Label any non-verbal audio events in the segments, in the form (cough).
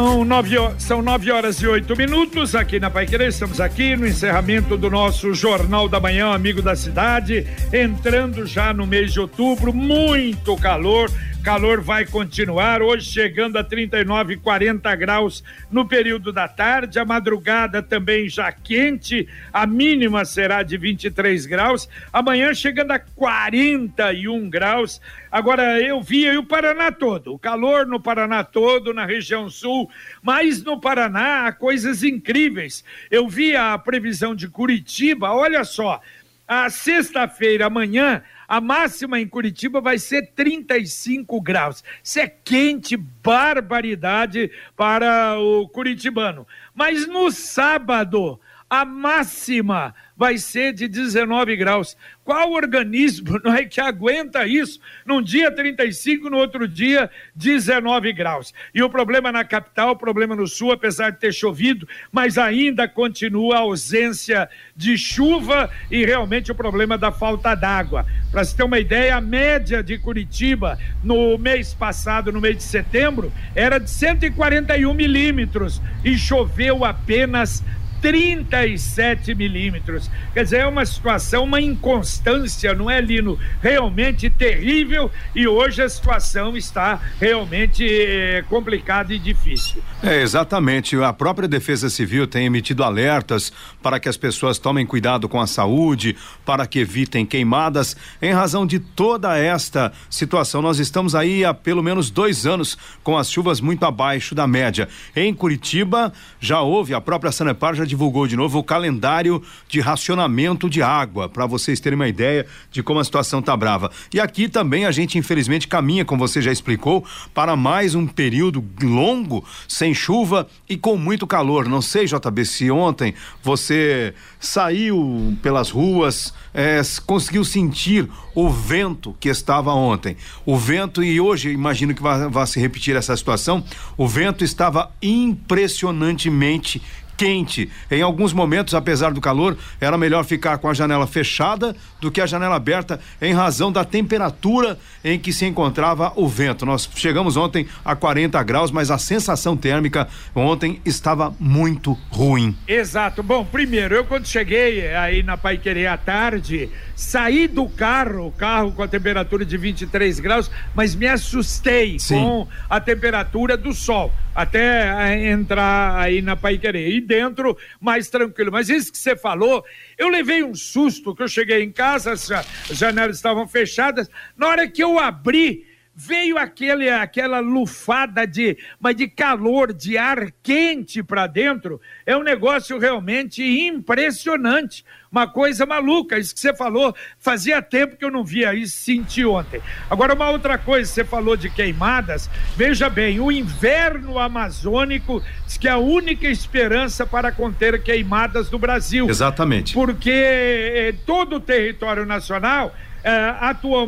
São nove, são nove horas e oito minutos aqui na Pai Querer. Estamos aqui no encerramento do nosso Jornal da Manhã, amigo da cidade. Entrando já no mês de outubro, muito calor Calor vai continuar, hoje chegando a 39 e 40 graus no período da tarde, a madrugada também já quente, a mínima será de 23 graus, amanhã chegando a 41 graus. Agora eu vi aí o Paraná todo, o calor no Paraná todo, na região sul, mas no Paraná há coisas incríveis. Eu vi a previsão de Curitiba, olha só, a sexta-feira amanhã a máxima em Curitiba vai ser 35 graus. Isso é quente, barbaridade para o curitibano. Mas no sábado, a máxima vai ser de 19 graus. Qual organismo (laughs) não é que aguenta isso? Num dia 35, no outro dia 19 graus. E o problema na capital, o problema no sul, apesar de ter chovido, mas ainda continua a ausência de chuva e realmente o problema da falta d'água. Para se ter uma ideia, a média de Curitiba no mês passado, no mês de setembro, era de 141 milímetros e choveu apenas 37 milímetros. Quer dizer, é uma situação, uma inconstância, não é, Lino? Realmente terrível e hoje a situação está realmente eh, complicada e difícil. É, exatamente. A própria Defesa Civil tem emitido alertas para que as pessoas tomem cuidado com a saúde, para que evitem queimadas. Em razão de toda esta situação, nós estamos aí há pelo menos dois anos com as chuvas muito abaixo da média. Em Curitiba, já houve, a própria Sanepar já divulgou de novo o calendário de racionamento de água, para vocês terem uma ideia de como a situação tá brava. E aqui também a gente, infelizmente, caminha, como você já explicou, para mais um período longo, sem chuva e com muito calor. Não sei, JB, se ontem você saiu pelas ruas, é, conseguiu sentir o vento que estava ontem. O vento, e hoje imagino que vai, se repetir essa situação, o vento estava impressionantemente quente. Em alguns momentos, apesar do calor, era melhor ficar com a janela fechada do que a janela aberta em razão da temperatura em que se encontrava o vento. Nós chegamos ontem a 40 graus, mas a sensação térmica ontem estava muito ruim. Exato. Bom, primeiro, eu quando cheguei aí na Paiquerê à tarde, saí do carro, o carro com a temperatura de 23 graus, mas me assustei Sim. com a temperatura do sol até entrar aí na Paiquerê. E dentro, mais tranquilo. Mas isso que você falou, eu levei um susto que eu cheguei em casa, as janelas estavam fechadas. Na hora que eu abri, veio aquele, aquela lufada de, mas de calor, de ar quente para dentro. É um negócio realmente impressionante uma coisa maluca, isso que você falou, fazia tempo que eu não via isso, senti ontem. Agora, uma outra coisa, você falou de queimadas, veja bem, o inverno amazônico diz que é a única esperança para conter queimadas no Brasil. Exatamente. Porque eh, todo o território nacional é,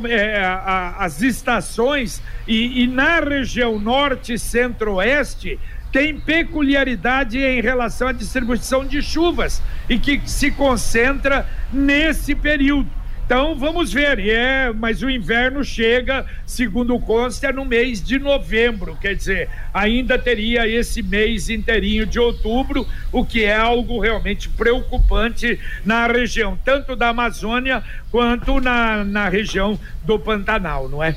é, a, as estações e, e, na região norte centro-oeste tem peculiaridade em relação à distribuição de chuvas e que se concentra nesse período. Então vamos ver, é, mas o inverno chega, segundo consta, no mês de novembro, quer dizer, ainda teria esse mês inteirinho de outubro, o que é algo realmente preocupante na região, tanto da Amazônia quanto na, na região do Pantanal, não é?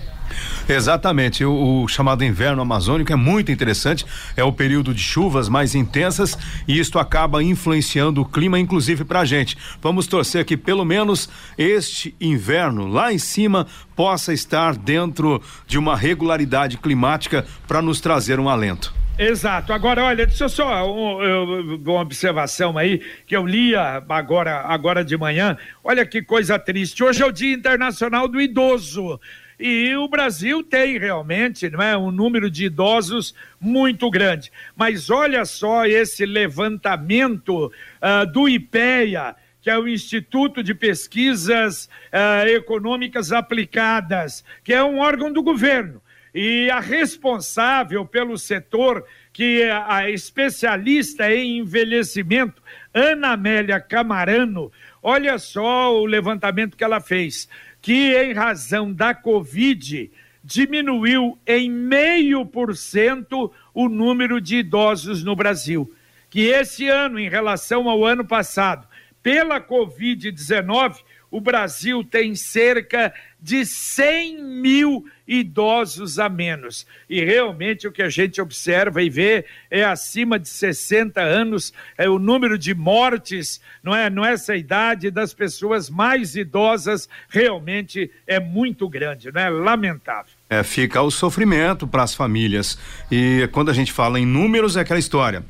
Exatamente, o, o, chamado inverno amazônico é muito interessante, é o período de chuvas mais intensas e isto acaba influenciando o clima, inclusive para a gente. Vamos torcer que pelo menos este inverno lá em cima possa estar dentro de uma regularidade climática para nos trazer um alento. Exato. Agora, olha, deixa eu só um, uma observação aí que eu lia agora, agora de manhã. Olha que coisa triste. Hoje é o Dia Internacional do Idoso. E o Brasil tem realmente não é, um número de idosos muito grande. Mas olha só esse levantamento uh, do IPEA que é o Instituto de Pesquisas uh, Econômicas Aplicadas, que é um órgão do governo. E a responsável pelo setor, que é a especialista em envelhecimento, Ana Amélia Camarano, olha só o levantamento que ela fez, que em razão da Covid diminuiu em meio por cento o número de idosos no Brasil. Que esse ano, em relação ao ano passado, pela Covid-19, o Brasil tem cerca de 100 mil idosos a menos. E realmente o que a gente observa e vê é acima de 60 anos, é o número de mortes, não é? Nessa idade das pessoas mais idosas realmente é muito grande, não é? Lamentável. É, fica o sofrimento para as famílias. E quando a gente fala em números, é aquela história.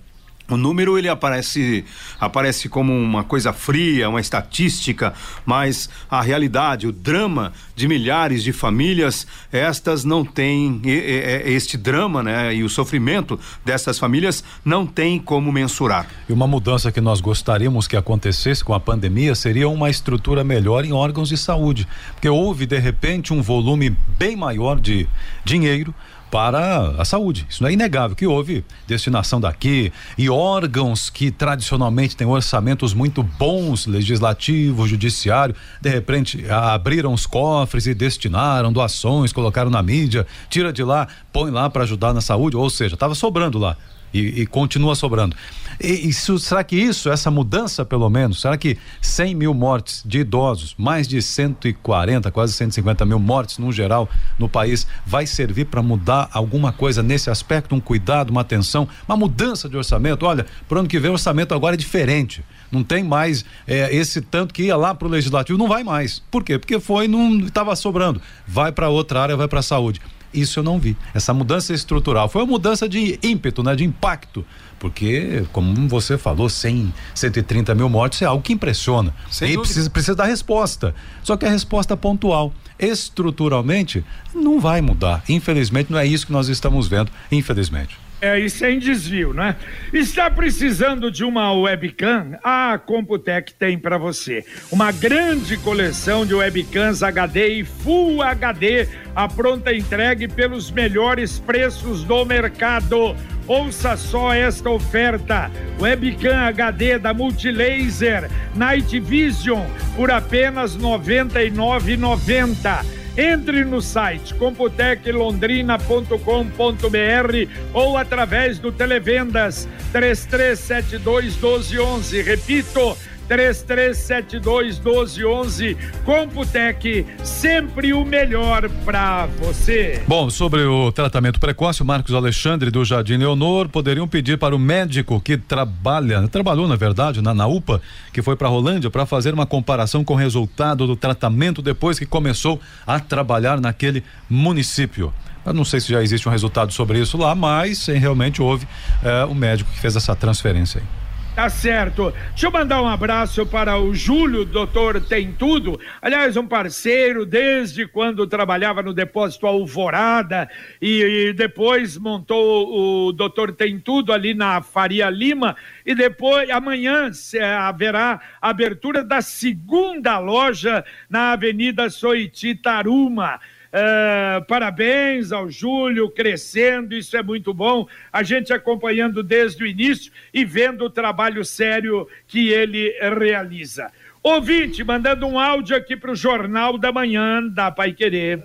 O número ele aparece aparece como uma coisa fria, uma estatística, mas a realidade, o drama de milhares de famílias, estas não têm este drama, né? E o sofrimento dessas famílias não tem como mensurar. E uma mudança que nós gostaríamos que acontecesse com a pandemia seria uma estrutura melhor em órgãos de saúde, porque houve de repente um volume bem maior de dinheiro para a saúde. Isso não é inegável que houve destinação daqui e órgãos que tradicionalmente têm orçamentos muito bons, legislativo, judiciário, de repente abriram os cofres e destinaram doações, colocaram na mídia, tira de lá, põe lá para ajudar na saúde, ou seja, estava sobrando lá e, e continua sobrando. E, isso, será que isso, essa mudança pelo menos, será que 100 mil mortes de idosos, mais de 140, quase 150 mil mortes no geral no país, vai servir para mudar alguma coisa nesse aspecto? Um cuidado, uma atenção, uma mudança de orçamento? Olha, para o ano que vem o orçamento agora é diferente. Não tem mais é, esse tanto que ia lá para o legislativo, não vai mais. Por quê? Porque foi, não estava sobrando. Vai para outra área, vai para a saúde. Isso eu não vi. Essa mudança estrutural foi uma mudança de ímpeto, né? De impacto. Porque, como você falou, 100, 130 mil mortes é algo que impressiona. Sem e precisa, precisa dar resposta. Só que a resposta pontual. Estruturalmente, não vai mudar. Infelizmente, não é isso que nós estamos vendo. Infelizmente. É, e sem desvio, né? Está precisando de uma webcam? A Computec tem para você. Uma grande coleção de webcams HD e Full HD, a pronta entregue pelos melhores preços do mercado. Ouça só esta oferta: webcam HD da Multilaser Night Vision por apenas R$ 99,90 entre no site computeclondrina.com.br ou através do Televendas 3372 1211. Repito, 3372 1211. Computec, sempre o melhor para você. Bom, sobre o tratamento precoce, o Marcos Alexandre do Jardim Leonor poderiam pedir para o médico que trabalha, trabalhou na verdade na, na UPA, que foi para Rolândia, para fazer uma comparação com o resultado do tratamento depois que começou a trabalhar naquele município. Eu não sei se já existe um resultado sobre isso lá, mas realmente houve eh, o médico que fez essa transferência aí. Tá certo. Deixa eu mandar um abraço para o Júlio, doutor Tem Tudo. Aliás, um parceiro desde quando trabalhava no depósito Alvorada e, e depois montou o doutor Tem Tudo ali na Faria Lima. E depois, amanhã, haverá abertura da segunda loja na Avenida Soiti Taruma. Uh, parabéns ao Júlio, crescendo, isso é muito bom. A gente acompanhando desde o início e vendo o trabalho sério que ele realiza. Ouvinte, mandando um áudio aqui para o Jornal da Manhã da Pai Querer.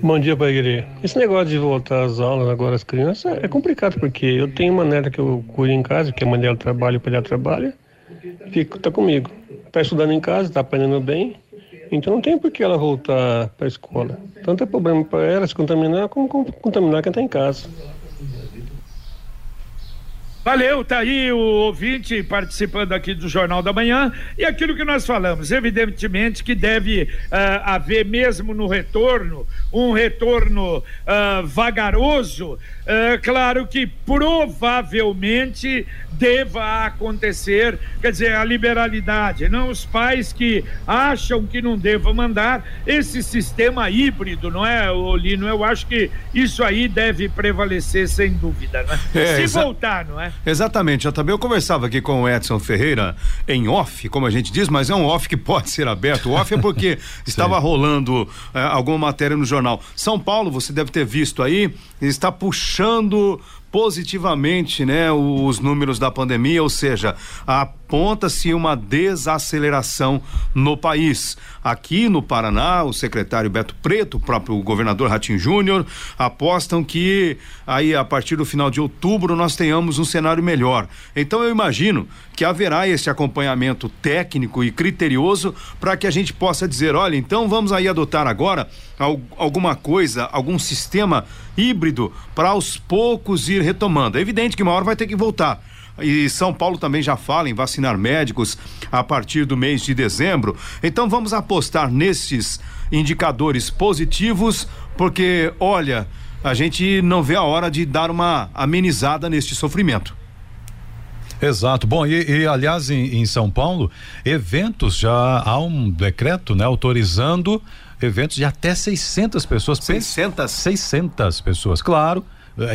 Bom dia, Pai Querer. Esse negócio de voltar às aulas agora, as crianças, é complicado, porque eu tenho uma neta que eu cuido em casa, que a mãe dela trabalha, o pai dela trabalha, fica, tá comigo. Tá estudando em casa, tá aprendendo bem, então não tem por que ela voltar para a escola. Tanto é problema para ela se contaminar como contaminar quem está em casa. Valeu, tá aí o ouvinte participando aqui do Jornal da Manhã e aquilo que nós falamos, evidentemente que deve uh, haver mesmo no retorno, um retorno uh, vagaroso, uh, claro que provavelmente deva acontecer, quer dizer, a liberalidade, não os pais que acham que não devam mandar esse sistema híbrido, não é, Olino? Eu acho que isso aí deve prevalecer sem dúvida, né? É, Se voltar, não é? Exatamente, também eu conversava aqui com o Edson Ferreira em off, como a gente diz, mas é um off que pode ser aberto. O off é porque (laughs) estava rolando é, alguma matéria no jornal. São Paulo, você deve ter visto aí, está puxando positivamente, né, os números da pandemia, ou seja, aponta-se uma desaceleração no país. Aqui no Paraná, o secretário Beto Preto, o próprio governador Ratinho Júnior, apostam que aí a partir do final de outubro nós tenhamos um cenário melhor. Então eu imagino que haverá esse acompanhamento técnico e criterioso para que a gente possa dizer, olha, então vamos aí adotar agora alguma coisa, algum sistema híbrido para aos poucos ir retomando. É evidente que uma hora vai ter que voltar. E São Paulo também já fala em vacinar médicos a partir do mês de dezembro. Então vamos apostar nesses indicadores positivos, porque olha, a gente não vê a hora de dar uma amenizada neste sofrimento. Exato. Bom, e, e aliás, em, em, São Paulo, eventos já há um decreto, né, autorizando eventos de até 600 pessoas. 600? 600 pessoas, claro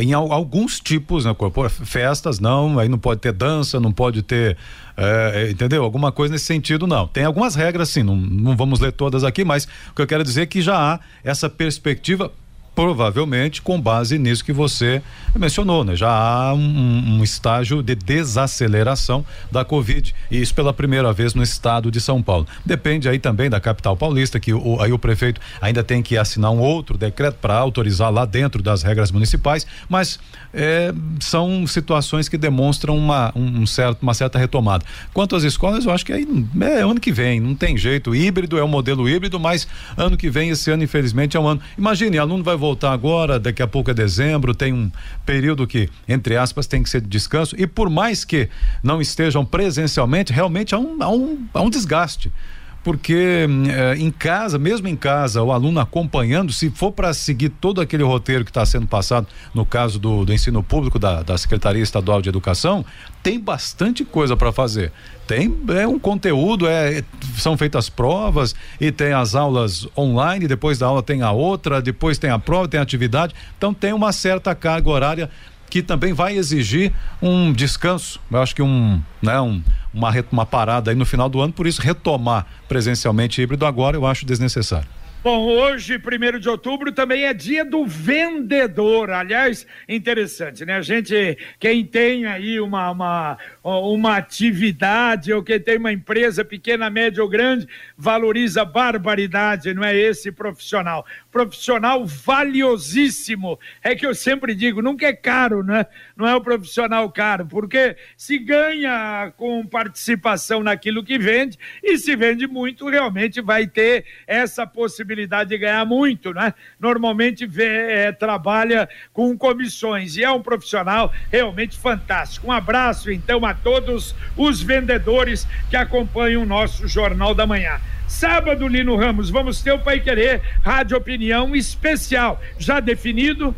em alguns tipos, né? Festas não, aí não pode ter dança, não pode ter, é, entendeu? Alguma coisa nesse sentido não. Tem algumas regras sim, não, não vamos ler todas aqui, mas o que eu quero dizer é que já há essa perspectiva provavelmente com base nisso que você mencionou, né? Já há um, um, estágio de desaceleração da Covid e isso pela primeira vez no estado de São Paulo. Depende aí também da capital paulista que o, aí o prefeito ainda tem que assinar um outro decreto para autorizar lá dentro das regras municipais, mas é, são situações que demonstram uma um certo uma certa retomada. Quanto às escolas, eu acho que aí é ano que vem, não tem jeito. Híbrido é um modelo híbrido, mas ano que vem esse ano infelizmente é um ano. Imagine, aluno vai voltar agora, daqui a pouco é dezembro, tem um período que, entre aspas, tem que ser de descanso. E por mais que não estejam presencialmente, realmente há um, há um, há um desgaste porque eh, em casa, mesmo em casa, o aluno acompanhando, se for para seguir todo aquele roteiro que está sendo passado, no caso do, do ensino público da, da Secretaria Estadual de Educação, tem bastante coisa para fazer. Tem é um conteúdo, é, são feitas provas e tem as aulas online, depois da aula tem a outra, depois tem a prova, tem a atividade. Então tem uma certa carga horária que também vai exigir um descanso. Eu acho que um, né, um, uma, uma parada aí no final do ano, por isso retomar presencialmente híbrido agora eu acho desnecessário. Bom, hoje, primeiro de outubro, também é dia do vendedor. Aliás, interessante, né? A gente, quem tem aí uma, uma, uma atividade ou quem tem uma empresa pequena, média ou grande, valoriza barbaridade, não é esse profissional. Profissional valiosíssimo. É que eu sempre digo, nunca é caro, né? Não é o profissional caro, porque se ganha com participação naquilo que vende e se vende muito, realmente vai ter essa possibilidade de ganhar muito, né? Normalmente vê, é, trabalha com comissões e é um profissional realmente fantástico. Um abraço então a todos os vendedores que acompanham o nosso Jornal da Manhã. Sábado, Lino Ramos, vamos ter o Pai Querer Rádio Opinião especial, já definido?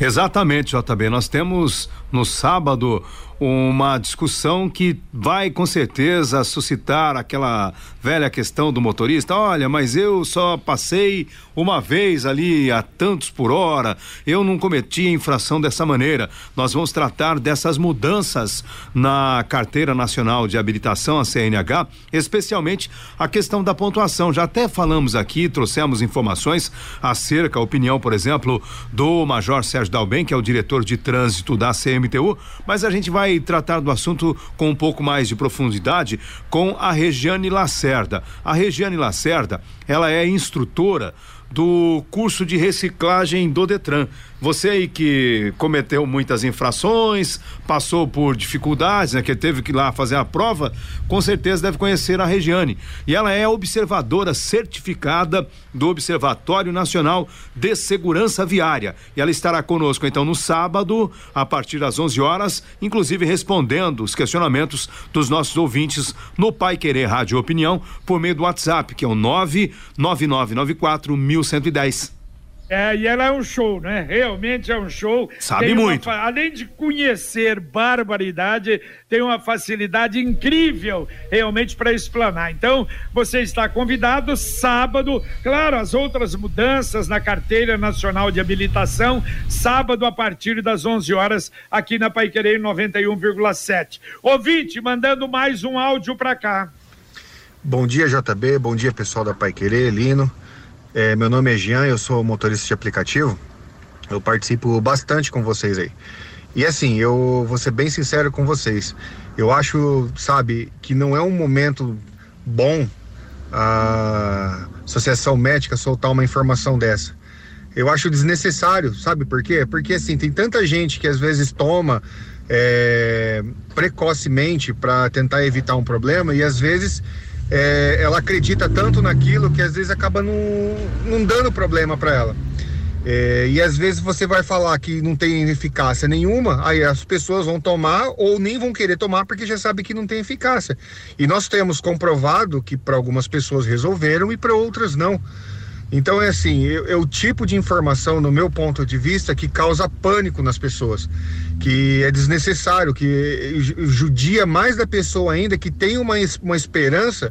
Exatamente, JB. Nós temos no sábado uma discussão que vai com certeza suscitar aquela velha questão do motorista. Olha, mas eu só passei uma vez ali a tantos por hora, eu não cometi infração dessa maneira. Nós vamos tratar dessas mudanças na Carteira Nacional de Habilitação, a CNH, especialmente a questão da pontuação. Já até falamos aqui, trouxemos informações acerca, opinião, por exemplo, do Major Sérgio Dalben, que é o diretor de trânsito da CMTU, mas a gente vai vai tratar do assunto com um pouco mais de profundidade com a Regiane Lacerda. A Regiane Lacerda, ela é instrutora do curso de reciclagem do Detran. Você aí que cometeu muitas infrações, passou por dificuldades, né, que teve que ir lá fazer a prova, com certeza deve conhecer a Regiane. E ela é observadora certificada do Observatório Nacional de Segurança Viária. E ela estará conosco então no sábado, a partir das 11 horas, inclusive respondendo os questionamentos dos nossos ouvintes no Pai Querer Rádio Opinião por meio do WhatsApp, que é o 99994 1110. É, e ela é um show, né? Realmente é um show. Sabe tem muito. Uma, além de conhecer barbaridade, tem uma facilidade incrível realmente para explanar. Então, você está convidado sábado, claro, as outras mudanças na carteira nacional de habilitação, sábado a partir das 11 horas aqui na Paiquerê 91,7. Ouvinte, mandando mais um áudio para cá. Bom dia, JB. Bom dia, pessoal da Paiquerê, Lino. É, meu nome é Jean, eu sou motorista de aplicativo. Eu participo bastante com vocês aí. E assim, eu vou ser bem sincero com vocês. Eu acho, sabe, que não é um momento bom a Associação Médica soltar uma informação dessa. Eu acho desnecessário, sabe por quê? Porque assim, tem tanta gente que às vezes toma é, precocemente para tentar evitar um problema e às vezes é, ela acredita tanto naquilo que às vezes acaba não, não dando problema para ela. É, e às vezes você vai falar que não tem eficácia nenhuma, aí as pessoas vão tomar ou nem vão querer tomar porque já sabe que não tem eficácia. E nós temos comprovado que para algumas pessoas resolveram e para outras não. Então é assim, é, é, o tipo de informação, no meu ponto de vista, que causa pânico nas pessoas, que é desnecessário, que judia mais da pessoa ainda, que tem uma, uma esperança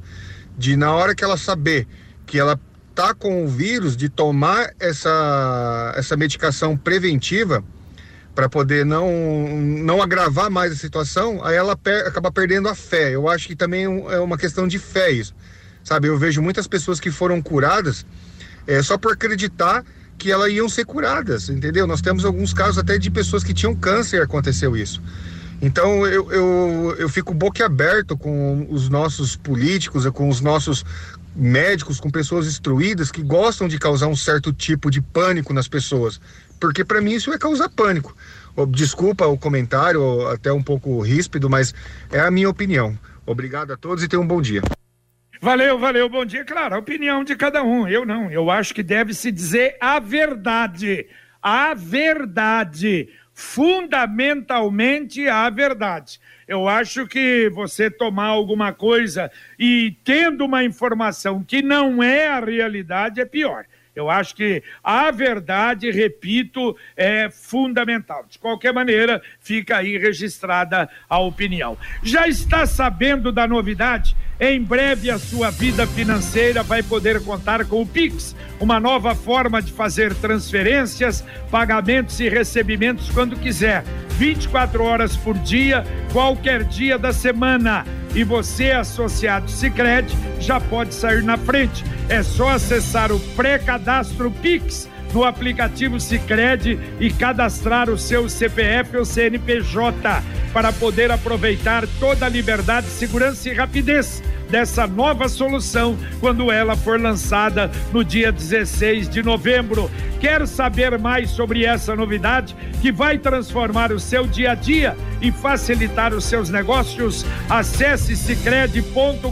de na hora que ela saber que ela tá com o vírus, de tomar essa, essa medicação preventiva para poder não, não agravar mais a situação, aí ela per, acaba perdendo a fé. Eu acho que também é uma questão de fé isso. Sabe, eu vejo muitas pessoas que foram curadas é, só por acreditar que elas iam ser curadas, entendeu? Nós temos alguns casos até de pessoas que tinham câncer e aconteceu isso. Então eu, eu, eu fico boquiaberto com os nossos políticos, com os nossos médicos, com pessoas instruídas que gostam de causar um certo tipo de pânico nas pessoas, porque para mim isso é causar pânico. Desculpa o comentário, até um pouco ríspido, mas é a minha opinião. Obrigado a todos e tenham um bom dia. Valeu, valeu, bom dia. Claro, a opinião de cada um. Eu não. Eu acho que deve se dizer a verdade. A verdade. Fundamentalmente a verdade. Eu acho que você tomar alguma coisa e tendo uma informação que não é a realidade é pior. Eu acho que a verdade, repito, é fundamental. De qualquer maneira, fica aí registrada a opinião. Já está sabendo da novidade? Em breve a sua vida financeira vai poder contar com o Pix, uma nova forma de fazer transferências, pagamentos e recebimentos quando quiser. 24 horas por dia, qualquer dia da semana. E você, associado Sicredi, já pode sair na frente. É só acessar o pré-cadastro Pix no aplicativo Sicredi e cadastrar o seu CPF ou CNPJ para poder aproveitar toda a liberdade, segurança e rapidez dessa nova solução quando ela for lançada no dia 16 de novembro. Quer saber mais sobre essa novidade que vai transformar o seu dia a dia e facilitar os seus negócios? Acesse cicred.com.br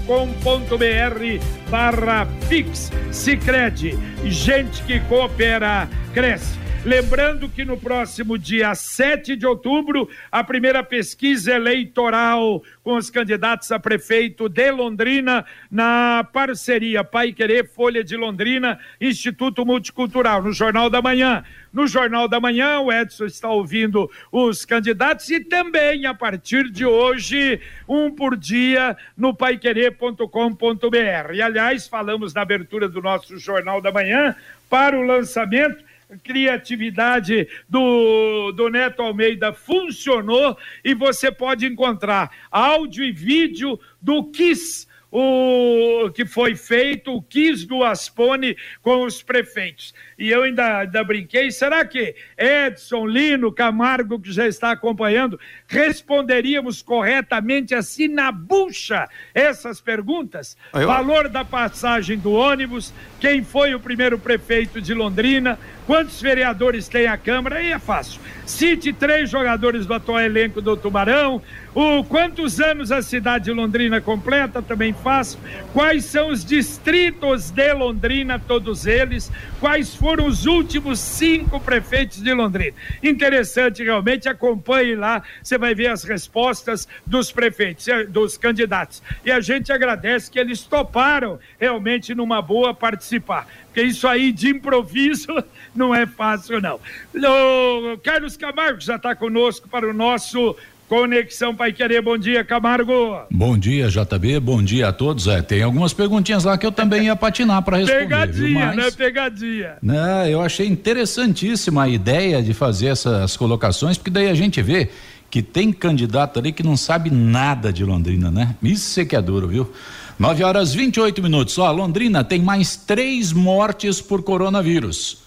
barra Pix. Cicred, gente que coopera, cresce. Lembrando que no próximo dia 7 de outubro, a primeira pesquisa eleitoral com os candidatos a prefeito de Londrina, na parceria Pai Querer, Folha de Londrina, Instituto Multicultural, no Jornal da Manhã. No Jornal da Manhã, o Edson está ouvindo os candidatos e também, a partir de hoje, um por dia no paiquerê.com.br. E, aliás, falamos na abertura do nosso Jornal da Manhã para o lançamento criatividade do, do Neto Almeida funcionou e você pode encontrar áudio e vídeo do Kiss o que foi feito, o quis do Aspone com os prefeitos. E eu ainda, ainda brinquei, será que Edson, Lino, Camargo, que já está acompanhando, responderíamos corretamente assim na bucha essas perguntas? Eu... Valor da passagem do ônibus, quem foi o primeiro prefeito de Londrina, quantos vereadores tem a Câmara, aí é fácil. Cite três jogadores do atual elenco do Tubarão, o quantos anos a cidade de Londrina completa, também fácil. Quais são os distritos de Londrina, todos eles? Quais foram os últimos cinco prefeitos de Londrina? Interessante, realmente. Acompanhe lá, você vai ver as respostas dos prefeitos, eh, dos candidatos. E a gente agradece que eles toparam realmente numa boa participar. Porque isso aí de improviso (laughs) não é fácil, não. O Carlos Camargo já está conosco para o nosso Conexão Pai Querer, bom dia, Camargo. Bom dia, JB, bom dia a todos. É, tem algumas perguntinhas lá que eu também ia patinar para responder. Pegadinha, viu? Mas, né? Pegadinha. Né, eu achei interessantíssima a ideia de fazer essas colocações, porque daí a gente vê que tem candidato ali que não sabe nada de Londrina, né? Isso é que é duro, viu? 9 horas 28 minutos. Ó, Londrina tem mais três mortes por coronavírus.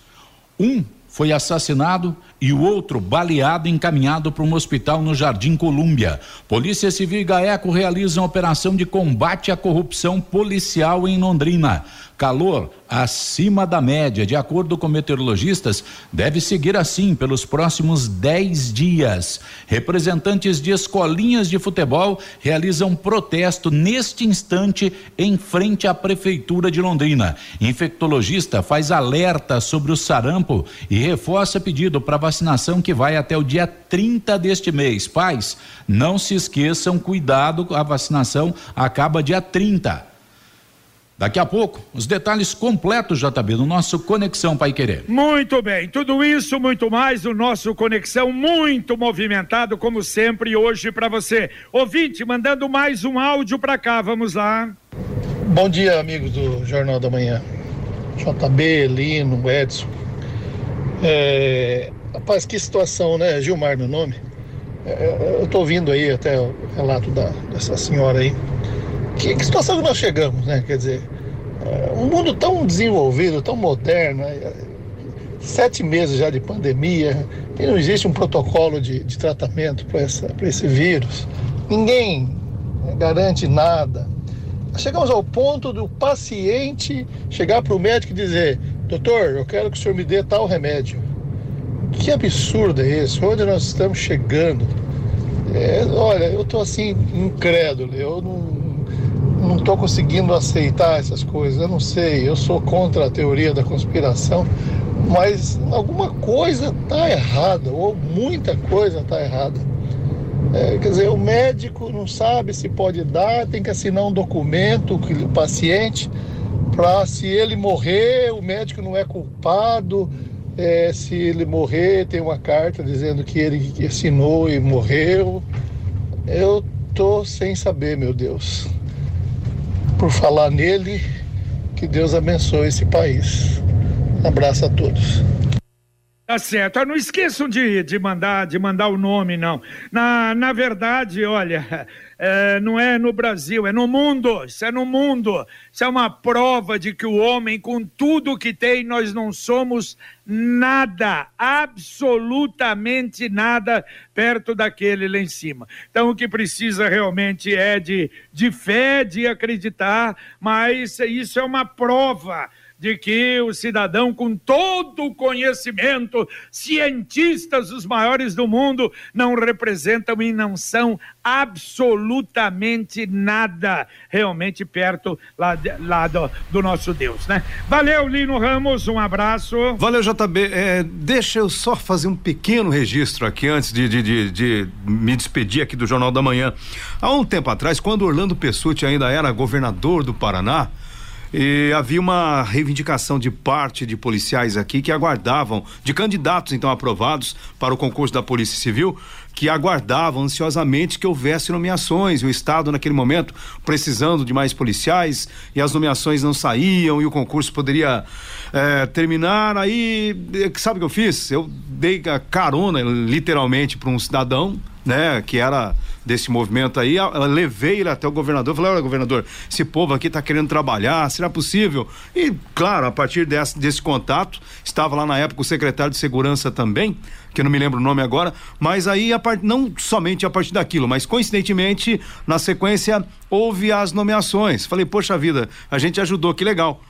Um foi assassinado e o outro baleado encaminhado para um hospital no Jardim Colúmbia. Polícia Civil e GAECO realizam operação de combate à corrupção policial em Londrina. Calor acima da média, de acordo com meteorologistas, deve seguir assim pelos próximos 10 dias. Representantes de escolinhas de futebol realizam protesto neste instante em frente à Prefeitura de Londrina. Infectologista faz alerta sobre o sarampo e reforça pedido para vacinação que vai até o dia 30 deste mês. Pais, não se esqueçam, cuidado, a vacinação acaba dia 30. Daqui a pouco, os detalhes completos, JB, no nosso Conexão Pai Querer. Muito bem, tudo isso, muito mais, o nosso Conexão muito movimentado, como sempre, hoje para você. Ouvinte, mandando mais um áudio para cá, vamos lá. Bom dia, amigos do Jornal da Manhã. JB, Lino, Edson. É, rapaz, que situação, né? Gilmar, meu nome. É, eu tô ouvindo aí até o relato da, dessa senhora aí. Que, que situação que nós chegamos, né? Quer dizer, é, um mundo tão desenvolvido, tão moderno, né? sete meses já de pandemia, e não existe um protocolo de, de tratamento para esse vírus. Ninguém garante nada. Chegamos ao ponto do paciente chegar para o médico e dizer: Doutor, eu quero que o senhor me dê tal remédio. Que absurdo é esse? Onde nós estamos chegando? É, olha, eu estou assim, incrédulo. Eu não não estou conseguindo aceitar essas coisas. Eu não sei, eu sou contra a teoria da conspiração, mas alguma coisa está errada, ou muita coisa está errada. É, quer dizer, o médico não sabe se pode dar, tem que assinar um documento que o paciente para se ele morrer, o médico não é culpado. É, se ele morrer, tem uma carta dizendo que ele assinou e morreu. Eu tô sem saber, meu Deus por falar nele. Que Deus abençoe esse país. Abraço a todos. Tá certo. Ah, não esqueçam de, de mandar de mandar o nome, não. Na, na verdade, olha, (laughs) é, não é no Brasil, é no mundo. Isso é no mundo. Isso é uma prova de que o homem, com tudo que tem, nós não somos nada, absolutamente nada perto daquele lá em cima. Então, o que precisa realmente é de, de fé, de acreditar, mas isso é uma prova de que o cidadão, com todo o conhecimento, cientistas os maiores do mundo, não representam e não são absolutamente nada realmente perto lá, lá do, do, nosso Deus, né? Valeu, Lino Ramos, um abraço. Valeu, JB. É, deixa eu só fazer um pequeno registro aqui antes de, de, de, de, me despedir aqui do Jornal da Manhã. Há um tempo atrás, quando Orlando Pessutti ainda era governador do Paraná, e havia uma reivindicação de parte de policiais aqui que aguardavam, de candidatos então aprovados para o concurso da Polícia Civil, que aguardavam ansiosamente que houvesse nomeações. O Estado, naquele momento, precisando de mais policiais, e as nomeações não saíam, e o concurso poderia é, terminar. Aí, sabe o que eu fiz? Eu dei a carona, literalmente, para um cidadão, né, que era desse movimento aí, levei ele até o governador, falei, olha governador, esse povo aqui está querendo trabalhar, será possível? E claro, a partir desse, desse contato, estava lá na época o secretário de segurança também, que eu não me lembro o nome agora, mas aí a part... não somente a partir daquilo, mas coincidentemente, na sequência, houve as nomeações. Falei, poxa vida, a gente ajudou, que legal.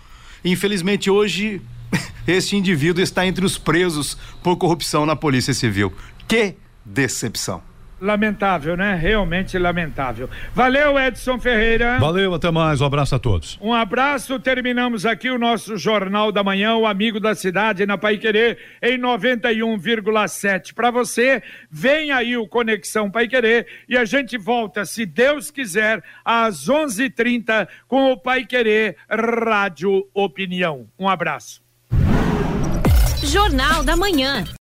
Infelizmente hoje, (laughs) esse indivíduo está entre os presos por corrupção na Polícia Civil. Que decepção. Lamentável, né? Realmente lamentável. Valeu, Edson Ferreira. Valeu, até mais. Um abraço a todos. Um abraço. Terminamos aqui o nosso Jornal da Manhã, o Amigo da Cidade, na Pai Querer, em 91,7. Para você, vem aí o Conexão Pai Querer e a gente volta, se Deus quiser, às 11:30 h 30 com o Pai Querer Rádio Opinião. Um abraço. Jornal da Manhã.